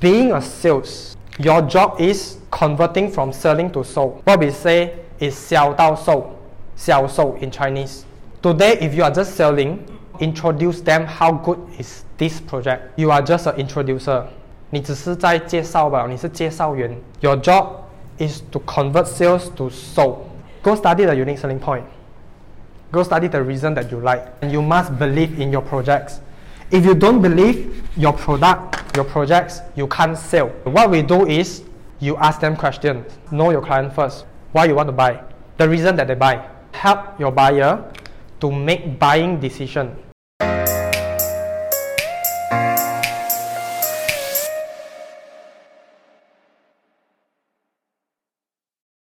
being a sales, your job is converting from selling to sold. What we say is 销到售,销售 in Chinese. Today, if you are just selling, introduce them how good is this project. You are just an introducer. 你只是在介绍吧，你是介绍员。Your job is to convert sales to sold. Go study the unique selling point. Go study the reason that you like. And you must believe in your projects. If you don't believe your product, your projects, you can't sell. What we do is you ask them questions. Know your client first. Why you want to buy? The reason that they buy. Help your buyer to make buying decision.